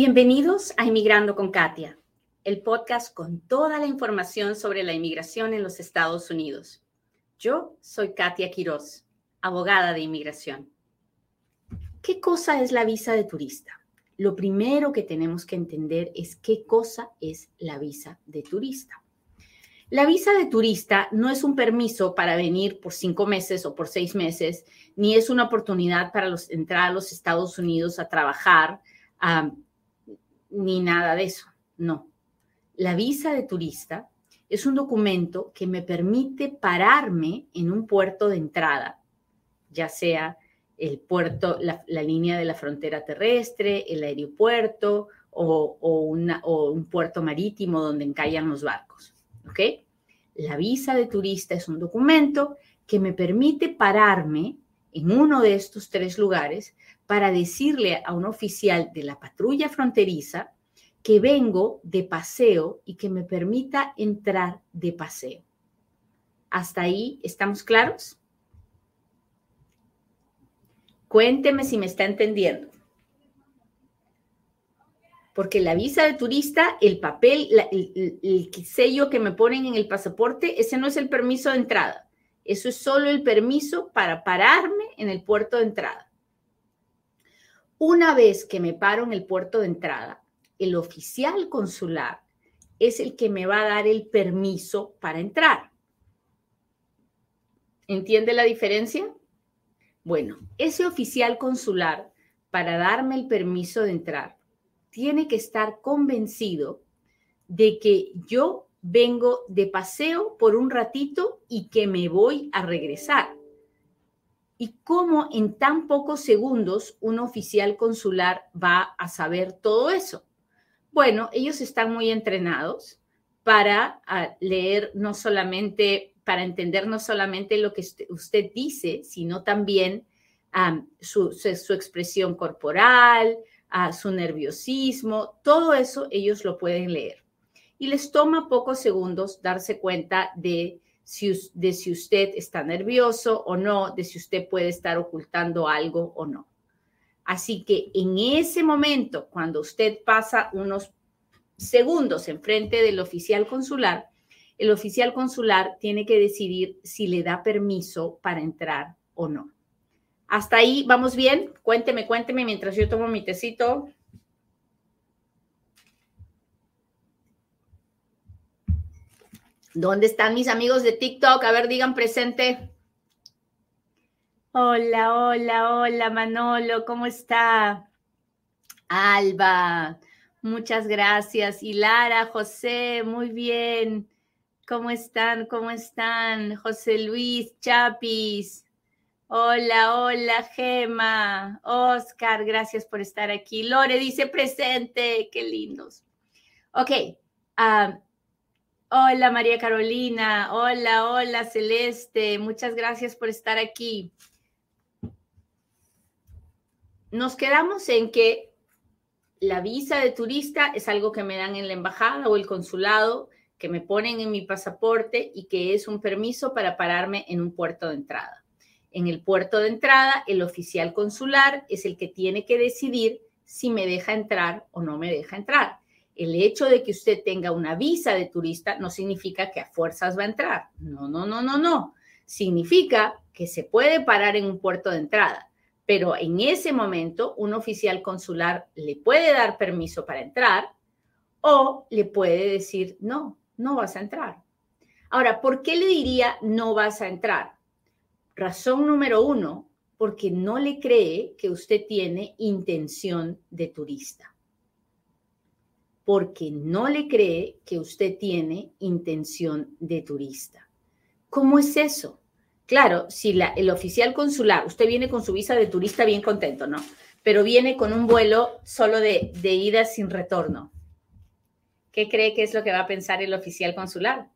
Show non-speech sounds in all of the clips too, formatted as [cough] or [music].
Bienvenidos a Inmigrando con Katia, el podcast con toda la información sobre la inmigración en los Estados Unidos. Yo soy Katia Quiroz, abogada de inmigración. ¿Qué cosa es la visa de turista? Lo primero que tenemos que entender es qué cosa es la visa de turista. La visa de turista no es un permiso para venir por cinco meses o por seis meses, ni es una oportunidad para entrar a los Estados Unidos a trabajar, ni nada de eso. No. La visa de turista es un documento que me permite pararme en un puerto de entrada, ya sea el puerto, la, línea de la frontera terrestre, el aeropuerto o, un puerto marítimo donde encallan los barcos. ¿Ok? La visa de turista es un documento que me permite pararme en uno de estos tres lugares para decirle a un oficial de la patrulla fronteriza que vengo de paseo y que me permita entrar de paseo. ¿Hasta ahí estamos claros? Cuénteme si me está entendiendo. Porque la visa de turista, el papel, el, el sello que me ponen en el pasaporte, ese no es el permiso de entrada. Eso es solo el permiso para pararme en el puerto de entrada. Una vez que me paro en el puerto de entrada, el oficial consular es el que me va a dar el permiso para entrar. ¿Entiende la diferencia? Bueno, ese oficial consular, para darme el permiso de entrar, tiene que estar convencido de que yo vengo de paseo por un ratito y que me voy a regresar. ¿Y cómo en tan pocos segundos un oficial consular va a saber todo eso? Bueno, ellos están muy entrenados para ah, leer no solamente, para entender no solamente lo que usted dice, sino también su, expresión corporal, a su nerviosismo, todo eso ellos lo pueden leer. Y les toma pocos segundos darse cuenta de si, de si usted está nervioso o no, de si usted puede estar ocultando algo o no. Así que en ese momento, cuando usted pasa unos segundos enfrente del oficial consular, el oficial consular tiene que decidir si le da permiso para entrar o no. Hasta ahí, ¿vamos bien? Cuénteme, cuénteme mientras yo tomo mi tecito. ¿Dónde están mis amigos de TikTok? A ver, digan presente. Hola, hola, hola, Manolo, ¿cómo está? Alba, muchas gracias. Y Lara, José, muy bien. ¿Cómo están? ¿Cómo están? José Luis, Chapis. Hola, hola, Gema. Oscar, gracias por estar aquí. Lore dice presente, qué lindos. Ok. Ah, hola, María Carolina. Hola, hola, Celeste. Muchas gracias por estar aquí nos quedamos en que la visa de turista es algo que me dan en la embajada o el consulado, que me ponen en mi pasaporte y que es un permiso para pararme en un puerto de entrada. En el puerto de entrada, el oficial consular es el que tiene que decidir si me deja entrar o no me deja entrar. El hecho de que usted tenga una visa de turista no significa que a fuerzas va a entrar. No, no, no, no, no. Significa que se puede parar en un puerto de entrada pero en ese momento un oficial consular le puede dar permiso para entrar o le puede decir, no, no vas a entrar. Ahora, ¿por qué le diría no vas a entrar? Razón número uno, porque no le cree que usted tiene intención de turista. Porque no le cree que usted tiene intención de turista. ¿Cómo es eso? Claro, si el oficial consular, usted viene con su visa de turista bien contento, ¿no? Pero viene con un vuelo solo de, ida sin retorno. ¿Qué cree que es lo que va a pensar el oficial consular?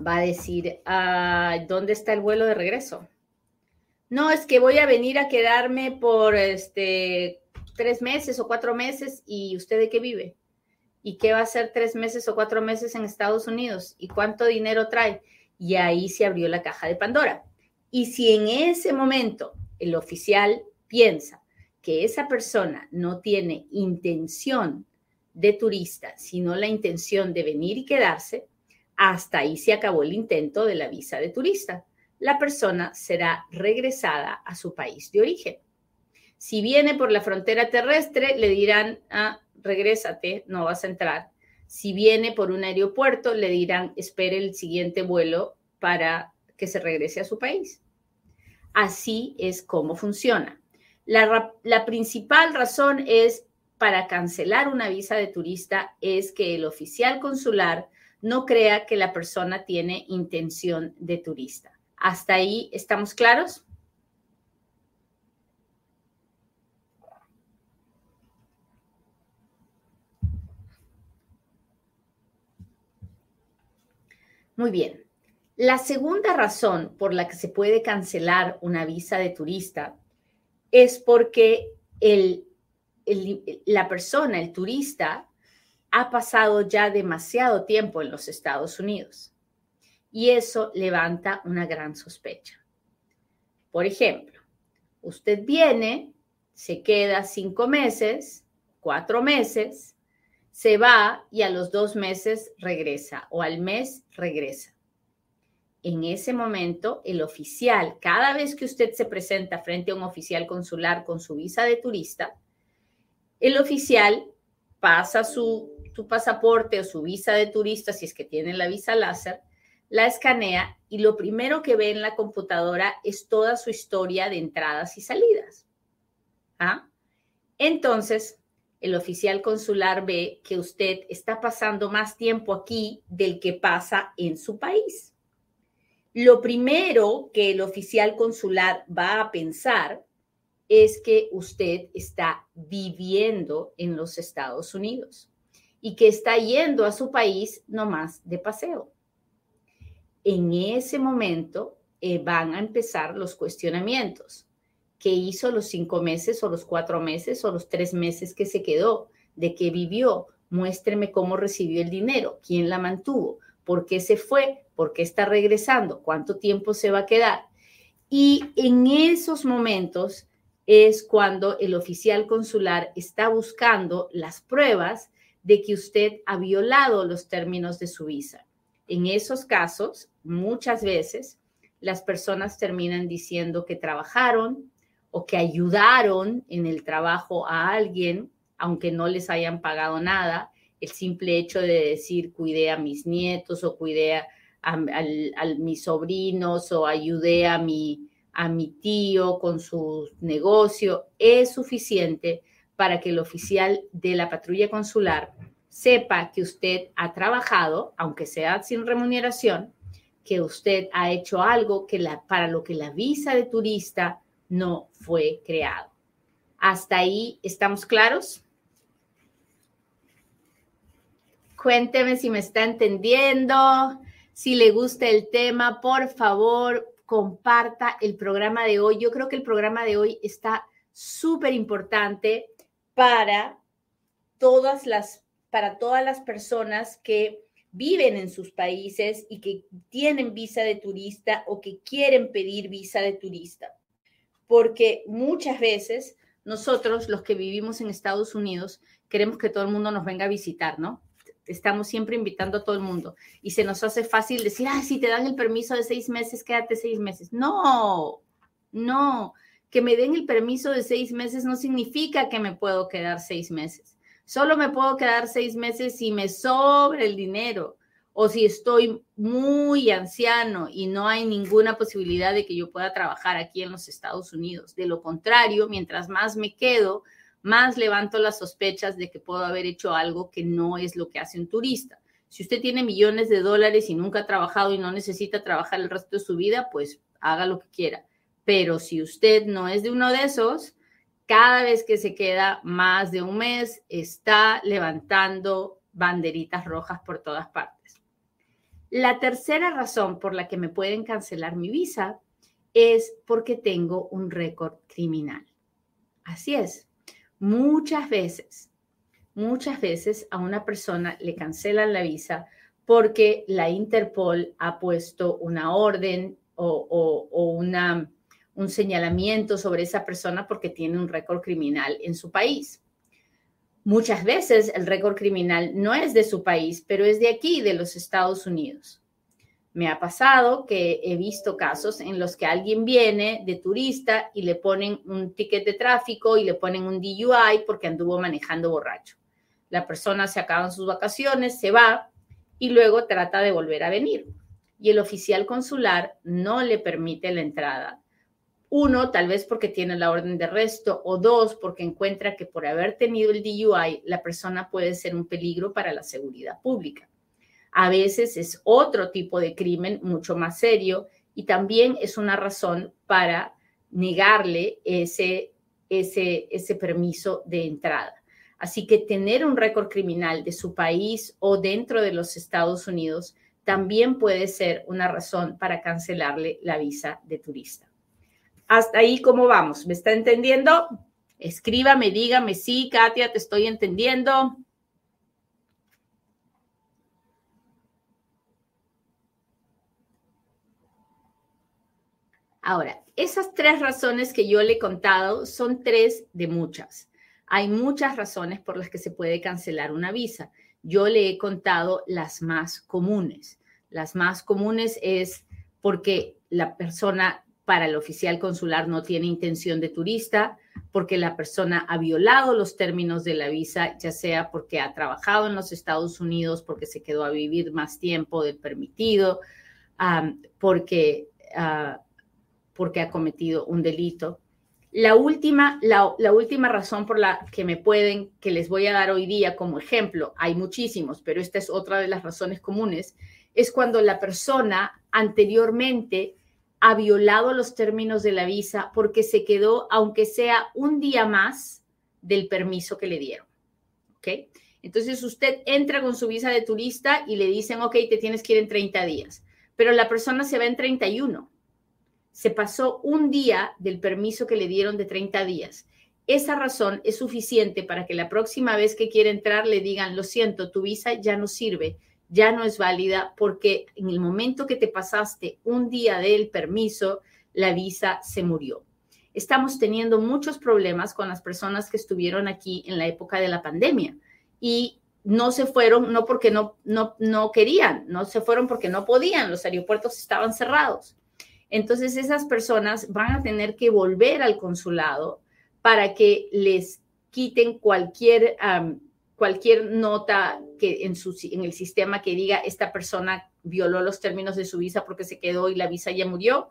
Va a decir, ah, ¿dónde está el vuelo de regreso? No, es que voy a venir a quedarme por este, tres meses o cuatro meses y usted de qué vive? ¿Y qué va a hacer tres meses o cuatro meses en Estados Unidos? ¿Y cuánto dinero trae? y ahí se abrió la caja de Pandora. Y si en ese momento el oficial piensa que esa persona no tiene intención de turista, sino la intención de venir y quedarse, hasta ahí se acabó el intento de la visa de turista. La persona será regresada a su país de origen. Si viene por la frontera terrestre, le dirán, ah, regrésate, no vas a entrar. Si viene por un aeropuerto, le dirán, espere el siguiente vuelo para que se regrese a su país. Así es como funciona. La, la principal razón es para cancelar una visa de turista es que el oficial consular no crea que la persona tiene intención de turista. ¿Hasta ahí estamos claros? Muy bien. La segunda razón por la que se puede cancelar una visa de turista es porque el, la persona, el turista, ha pasado ya demasiado tiempo en los Estados Unidos y eso levanta una gran sospecha. Por ejemplo, usted viene, se queda cinco meses, cuatro meses, se va y a los dos meses regresa o al mes regresa. En ese momento, el oficial, cada vez que usted se presenta frente a un oficial consular con su visa de turista, el oficial pasa su tu pasaporte o su visa de turista, si es que tiene la visa láser, la escanea y lo primero que ve en la computadora es toda su historia de entradas y salidas. ¿Ah? Entonces, el oficial consular ve que usted está pasando más tiempo aquí del que pasa en su país. Lo primero que el oficial consular va a pensar es que usted está viviendo en los Estados Unidos y que está yendo a su país nomás de paseo. En ese momento eh, van a empezar los cuestionamientos. ¿Qué hizo los cinco meses o los cuatro meses o los tres meses que se quedó? ¿De qué vivió? Muéstreme cómo recibió el dinero, quién la mantuvo, por qué se fue, por qué está regresando, cuánto tiempo se va a quedar. Y en esos momentos es cuando el oficial consular está buscando las pruebas de que usted ha violado los términos de su visa. En esos casos, muchas veces, las personas terminan diciendo que trabajaron o que ayudaron en el trabajo a alguien, aunque no les hayan pagado nada. El simple hecho de decir cuidé a mis nietos o cuidé a, mis sobrinos o ayudé a mi, a mi tío con su negocio es suficiente para que el oficial de la patrulla consular sepa que usted ha trabajado, aunque sea sin remuneración, que usted ha hecho algo que la, para lo que la visa de turista no fue creado. ¿Hasta ahí estamos claros? Cuénteme si me está entendiendo, si le gusta el tema, por favor, comparta el programa de hoy. Yo creo que el programa de hoy está súper importante para todas las para todas las personas que viven en sus países y que tienen visa de turista o que quieren pedir visa de turista. Porque muchas veces nosotros, los que vivimos en Estados Unidos, queremos que todo el mundo nos venga a visitar, ¿no? Estamos siempre invitando a todo el mundo y se nos hace fácil decir, ah, si te dan el permiso de seis meses, quédate seis meses. No, no que me den el permiso de seis meses no significa que me puedo quedar seis meses. Solo me puedo quedar seis meses si me sobra el dinero o si estoy muy anciano y no hay ninguna posibilidad de que yo pueda trabajar aquí en los Estados Unidos. De lo contrario, mientras más me quedo, más levanto las sospechas de que puedo haber hecho algo que no es lo que hace un turista. Si usted tiene millones de dólares y nunca ha trabajado y no necesita trabajar el resto de su vida, pues haga lo que quiera. Pero si usted no es de uno de esos, cada vez que se queda más de un mes, está levantando banderitas rojas por todas partes. La tercera razón por la que me pueden cancelar mi visa es porque tengo un récord criminal. Así es, muchas veces, muchas veces a una persona le cancelan la visa porque la Interpol ha puesto una orden o, un señalamiento sobre esa persona porque tiene un récord criminal en su país. Muchas veces el récord criminal no es de su país, pero es de aquí, de los Estados Unidos. Me ha pasado que he visto casos en los que alguien viene de turista y le ponen un ticket de tráfico y le ponen un DUI porque anduvo manejando borracho. La persona se acaba sus vacaciones, se va y luego trata de volver a venir. Y el oficial consular no le permite la entrada uno, tal vez porque tiene la orden de arresto, o dos, porque encuentra que por haber tenido el DUI, la persona puede ser un peligro para la seguridad pública. A veces es otro tipo de crimen mucho más serio y también es una razón para negarle ese, ese, ese permiso de entrada. Así que tener un récord criminal de su país o dentro de los Estados Unidos también puede ser una razón para cancelarle la visa de turista. Hasta ahí, ¿cómo vamos? ¿Me está entendiendo? Escríbame, dígame, sí, Katia, te estoy entendiendo. Ahora, esas tres razones que yo le he contado son tres de muchas. Hay muchas razones por las que se puede cancelar una visa. Yo le he contado las más comunes. Las más comunes es porque la persona para el oficial consular no tiene intención de turista, porque la persona ha violado los términos de la visa, ya sea porque ha trabajado en los Estados Unidos, porque se quedó a vivir más tiempo del permitido, porque, ah, porque ha cometido un delito. La última, la, la, última razón por la que me pueden, que les voy a dar hoy día como ejemplo, hay muchísimos, pero esta es otra de las razones comunes, es cuando la persona anteriormente ha violado los términos de la visa porque se quedó, aunque sea un día más, del permiso que le dieron. ¿Ok? Entonces usted entra con su visa de turista y le dicen, ok, te tienes que ir en 30 días, pero la persona se va en 31. Se pasó un día del permiso que le dieron de 30 días. Esa razón es suficiente para que la próxima vez que quiera entrar le digan, lo siento, tu visa ya no sirve, ya no es válida porque en el momento que te pasaste un día del permiso, la visa se murió. Estamos teniendo muchos problemas con las personas que estuvieron aquí en la época de la pandemia y no se fueron no porque no, no, no querían, no se fueron porque no podían, los aeropuertos estaban cerrados. Entonces esas personas van a tener que volver al consulado para que les quiten cualquier cualquier nota que en, su, el sistema que diga esta persona violó los términos de su visa porque se quedó y la visa ya murió,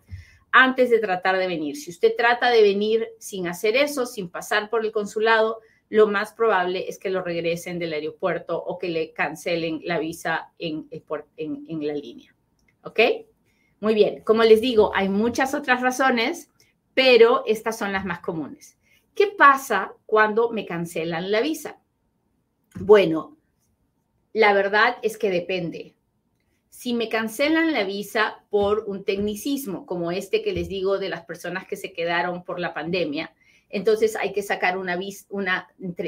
antes de tratar de venir. Si usted trata de venir sin hacer eso, sin pasar por el consulado, lo más probable es que lo regresen del aeropuerto o que le cancelen la visa en, en la línea. ¿Ok? Muy bien, como les digo, hay muchas otras razones, pero estas son las más comunes. ¿Qué pasa cuando me cancelan la visa? Bueno, la verdad es que depende. Si me cancelan la visa por un tecnicismo como este que les digo de las personas que se quedaron por la pandemia, entonces hay que sacar una,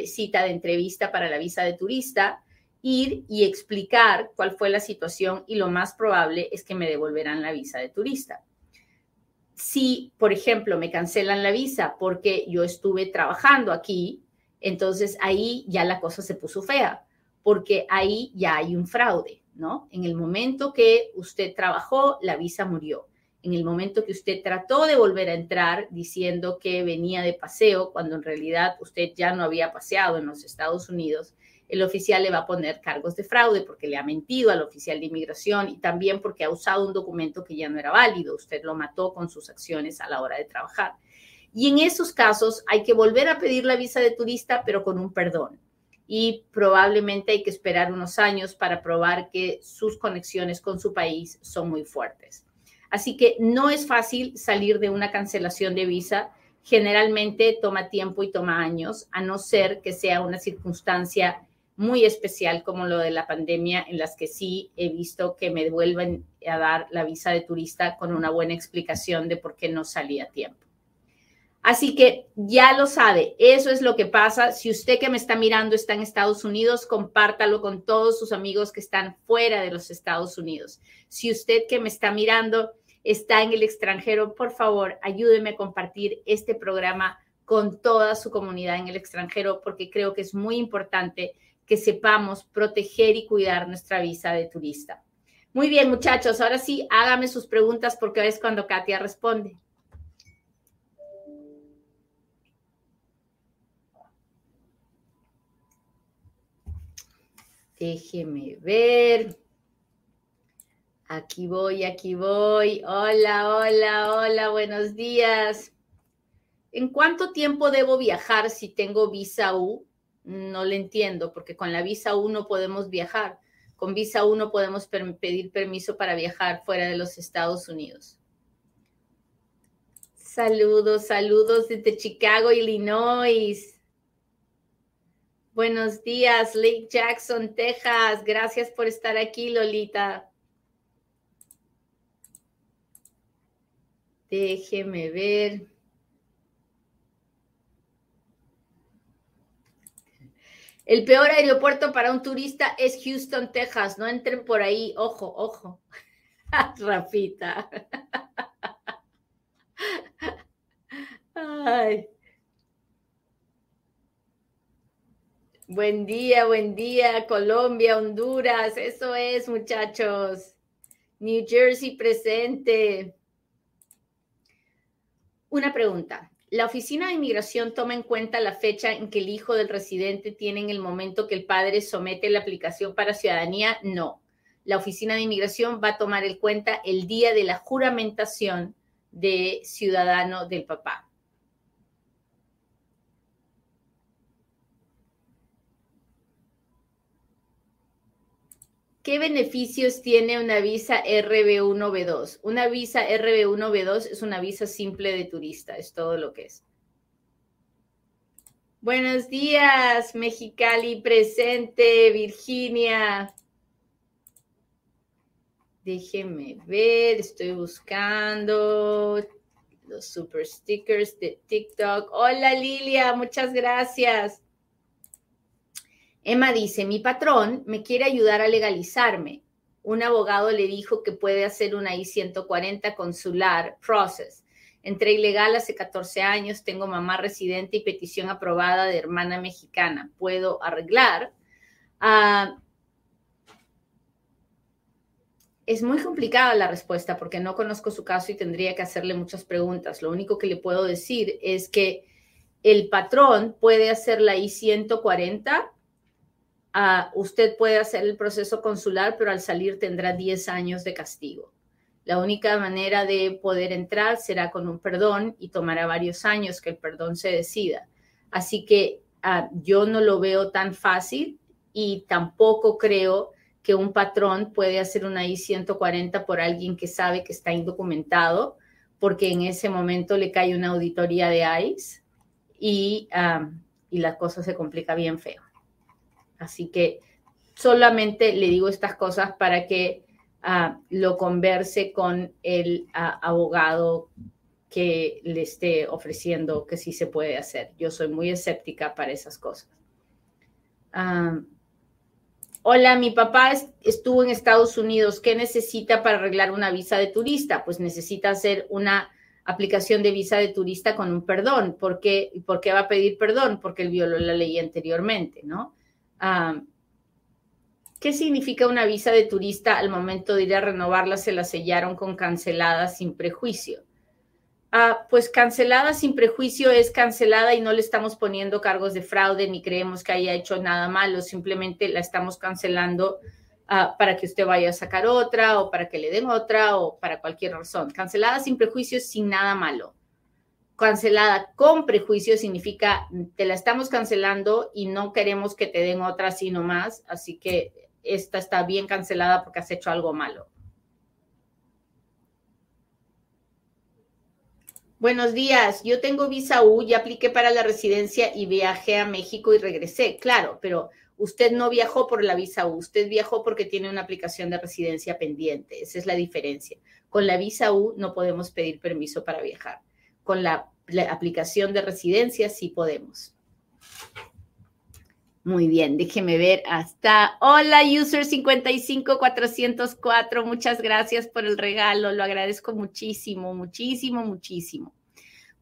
cita de entrevista para la visa de turista, ir y explicar cuál fue la situación y lo más probable es que me devolverán la visa de turista. Si, por ejemplo, me cancelan la visa porque yo estuve trabajando aquí entonces ahí ya la cosa se puso fea, porque ahí ya hay un fraude, ¿no? En el momento que usted trabajó, la visa murió. En el momento que usted trató de volver a entrar diciendo que venía de paseo, cuando en realidad usted ya no había paseado en los Estados Unidos, el oficial le va a poner cargos de fraude porque le ha mentido al oficial de inmigración y también porque ha usado un documento que ya no era válido. Usted lo mató con sus acciones a la hora de trabajar. Y en esos casos hay que volver a pedir la visa de turista, pero con un perdón. Y probablemente hay que esperar unos años para probar que sus conexiones con su país son muy fuertes. Así que no es fácil salir de una cancelación de visa. Generalmente toma tiempo y toma años, a no ser que sea una circunstancia muy especial como lo de la pandemia, en las que sí he visto que me vuelven a dar la visa de turista con una buena explicación de por qué no salía a tiempo. Así que ya lo sabe, eso es lo que pasa. Si usted que me está mirando está en Estados Unidos, compártalo con todos sus amigos que están fuera de los Estados Unidos. Si usted que me está mirando está en el extranjero, por favor, ayúdeme a compartir este programa con toda su comunidad en el extranjero, porque creo que es muy importante que sepamos proteger y cuidar nuestra visa de turista. Muy bien, muchachos, ahora sí, hágame sus preguntas porque es cuando Katia responde. Déjeme ver. Aquí voy, aquí voy. Hola, hola, hola, buenos días. ¿En cuánto tiempo debo viajar si tengo visa U? No le entiendo, porque con la visa U no podemos viajar. Con visa U no podemos pedir permiso para viajar fuera de los Estados Unidos. Saludos, saludos desde Chicago, Illinois. Buenos días, Lake Jackson, Texas. Gracias por estar aquí, Lolita. Déjeme ver. El peor aeropuerto para un turista es Houston, Texas. No entren por ahí. Ojo, ojo. [laughs] Rafita. [laughs] Ay. Buen día, buen día, Colombia, Honduras. Eso es, muchachos. New Jersey presente. Una pregunta. La Oficina de Inmigración toma en cuenta la fecha en que el hijo del residente tiene en el momento que el padre somete la aplicación para ciudadanía. No. La Oficina de Inmigración va a tomar en cuenta el día de la juramentación de ciudadano del papá. ¿Qué beneficios tiene una visa RB1B2? Una visa RB1B2 es una visa simple de turista, es todo lo que es. Buenos días, Mexicali presente, Virginia. Déjenme ver, estoy buscando los super stickers de TikTok. Hola Lilia, muchas gracias. Emma dice, mi patrón me quiere ayudar a legalizarme. Un abogado le dijo que puede hacer una I-140 consular process. Entré ilegal hace 14 años, tengo mamá residente y petición aprobada de hermana mexicana. ¿Puedo arreglar? Ah, es muy complicada la respuesta porque no conozco su caso y tendría que hacerle muchas preguntas. Lo único que le puedo decir es que el patrón puede hacer la I-140 usted puede hacer el proceso consular, pero al salir tendrá 10 años de castigo. La única manera de poder entrar será con un perdón y tomará varios años que el perdón se decida. Así que ah, yo no lo veo tan fácil y tampoco creo que un patrón puede hacer una I-140 por alguien que sabe que está indocumentado, porque en ese momento le cae una auditoría de ICE y, ah, y la cosa se complica bien feo. Así que solamente le digo estas cosas para que ah, lo converse con el ah, abogado que le esté ofreciendo que sí se puede hacer. Yo soy muy escéptica para esas cosas. Ah, hola, mi papá estuvo en Estados Unidos. ¿Qué necesita para arreglar una visa de turista? Pues necesita hacer una aplicación de visa de turista con un perdón. ¿Por qué, ¿Por qué va a pedir perdón? Porque él violó la ley anteriormente, ¿no? ¿Qué significa una visa de turista al momento de ir a renovarla? Se la sellaron con cancelada sin prejuicio. Ah, pues cancelada sin prejuicio es cancelada y no le estamos poniendo cargos de fraude ni creemos que haya hecho nada malo, simplemente la estamos cancelando ah, para que usted vaya a sacar otra o para que le den otra o para cualquier razón. Cancelada sin prejuicio sin nada malo cancelada con prejuicio significa te la estamos cancelando y no queremos que te den otra sino más, así que esta está bien cancelada porque has hecho algo malo. Buenos días, yo tengo visa U, ya apliqué para la residencia y viajé a México y regresé. Claro, pero usted no viajó por la visa U, usted viajó porque tiene una aplicación de residencia pendiente. Esa es la diferencia. Con la visa U no podemos pedir permiso para viajar con la, aplicación de residencia sí podemos. Muy bien, déjeme ver hasta. Hola, user 55404. Muchas gracias por el regalo. Lo agradezco muchísimo, muchísimo, muchísimo.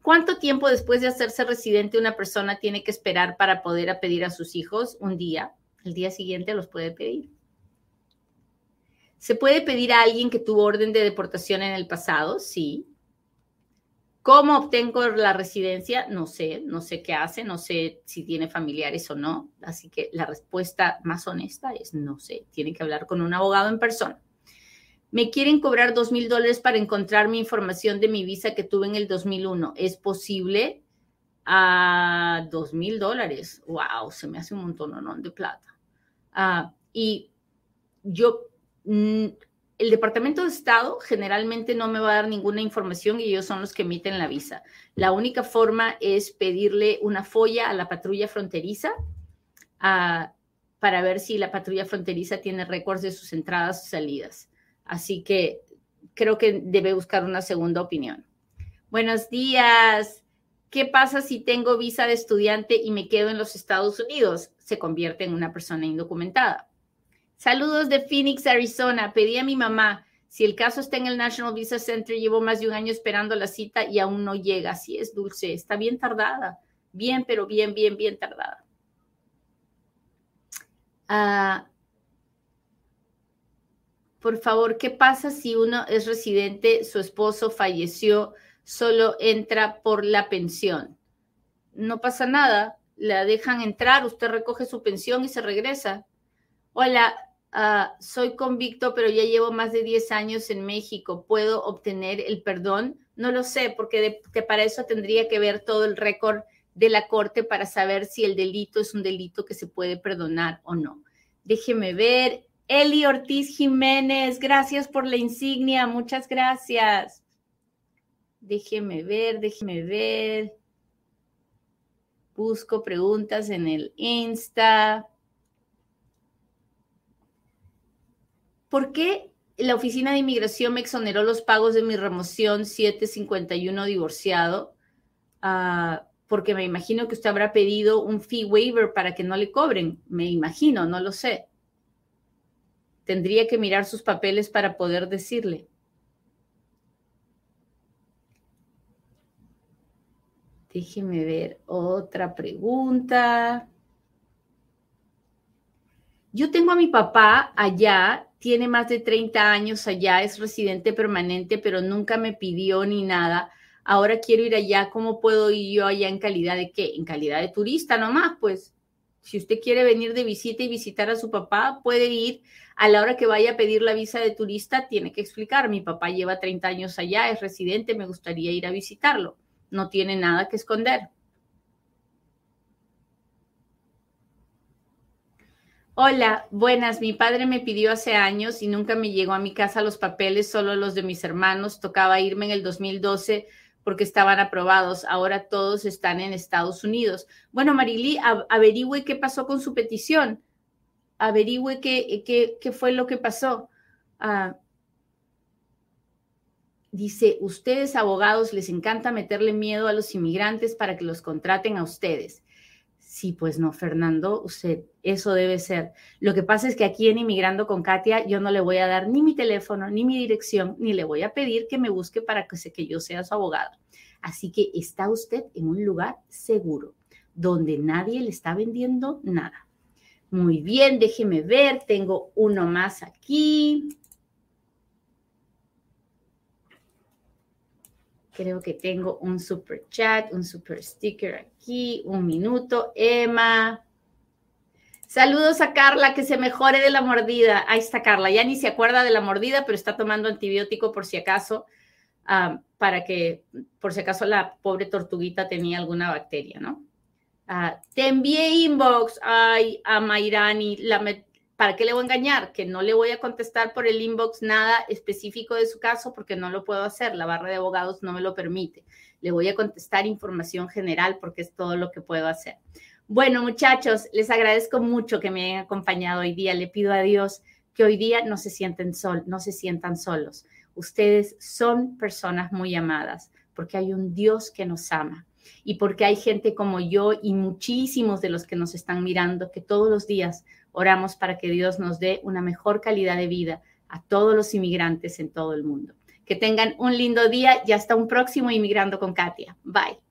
¿Cuánto tiempo después de hacerse residente una persona tiene que esperar para poder pedir a sus hijos? Un día. El día siguiente los puede pedir. ¿Se puede pedir a alguien que tuvo orden de deportación en el pasado? Sí. ¿Cómo obtengo la residencia? No sé, no sé qué hace, no sé si tiene familiares o no. Así que la respuesta más honesta es no sé. Tiene que hablar con un abogado en persona. Me quieren cobrar dos mil dólares para encontrar mi información de mi visa que tuve en el 2001. ¿Es posible? A dos mil dólares. Wow, se me hace un montón de plata. Ah, y yo, mm, el Departamento de Estado generalmente no me va a dar ninguna información y ellos son los que emiten la visa. La única forma es pedirle una folla a la patrulla fronteriza ah, para ver si la patrulla fronteriza tiene récords de sus entradas y salidas. Así que creo que debe buscar una segunda opinión. Buenos días. ¿Qué pasa si tengo visa de estudiante y me quedo en los Estados Unidos? Se convierte en una persona indocumentada. Saludos de Phoenix, Arizona. Pedí a mi mamá, si el caso está en el National Visa Center, llevo más de un año esperando la cita y aún no llega. Así es, Dulce, está bien tardada. Bien, pero bien, bien, bien tardada. Ah, por favor, ¿qué pasa si uno es residente, su esposo falleció, solo entra por la pensión? No pasa nada, la dejan entrar, usted recoge su pensión y se regresa. Hola, Ah, soy convicto, pero ya llevo más de 10 años en México. ¿Puedo obtener el perdón? No lo sé, porque para eso tendría que ver todo el récord de la corte para saber si el delito es un delito que se puede perdonar o no. Déjeme ver. Eli Ortiz Jiménez, gracias por la insignia, muchas gracias. Déjeme ver, déjeme ver. Busco preguntas en el Insta. ¿Por qué la Oficina de Inmigración me exoneró los pagos de mi remoción 751 divorciado? Ah, porque me imagino que usted habrá pedido un fee waiver para que no le cobren. Me imagino, no lo sé. Tendría que mirar sus papeles para poder decirle. Déjeme ver otra pregunta. Yo tengo a mi papá allá tiene más de 30 años allá, es residente permanente, pero nunca me pidió ni nada. Ahora quiero ir allá, ¿cómo puedo ir yo allá en calidad de qué? En calidad de turista nomás, pues. Si usted quiere venir de visita y visitar a su papá, puede ir. A la hora que vaya a pedir la visa de turista, tiene que explicar, mi papá lleva 30 años allá, es residente, me gustaría ir a visitarlo. No tiene nada que esconder. Hola, buenas. Mi padre me pidió hace años y nunca me llegó a mi casa los papeles, solo los de mis hermanos. Tocaba irme en el 2012 porque estaban aprobados. Ahora todos están en Estados Unidos. Bueno, Marily, averigüe qué pasó con su petición. Averigüe qué, fue lo que pasó. Ah, dice, ustedes abogados les encanta meterle miedo a los inmigrantes para que los contraten a ustedes. Sí, pues no, Fernando, usted, eso debe ser. Lo que pasa es que aquí en Inmigrando con Katia, yo no le voy a dar ni mi teléfono, ni mi dirección, ni le voy a pedir que me busque para que, que yo sea su abogada. Así que está usted en un lugar seguro, donde nadie le está vendiendo nada. Muy bien, déjeme ver, tengo uno más aquí. Creo que tengo un super chat, un super sticker aquí, un minuto. Emma. Saludos a Carla, que se mejore de la mordida. Ahí está Carla, ya ni se acuerda de la mordida, pero está tomando antibiótico por si acaso, ah, para que, por si acaso la pobre tortuguita tenía alguna bacteria, ¿no? Ah, te envié inbox ay, a Mairani, la, ¿para qué le voy a engañar? Que no le voy a contestar por el inbox nada específico de su caso porque no lo puedo hacer, la barra de abogados no me lo permite. Le voy a contestar información general porque es todo lo que puedo hacer. Bueno, muchachos, les agradezco mucho que me hayan acompañado hoy día. Le pido a Dios que hoy día no se sienten sol, no se sientan solos. Ustedes son personas muy amadas porque hay un Dios que nos ama y porque hay gente como yo y muchísimos de los que nos están mirando que todos los días oramos para que Dios nos dé una mejor calidad de vida a todos los inmigrantes en todo el mundo. Que tengan un lindo día y hasta un próximo Inmigrando con Katia. Bye.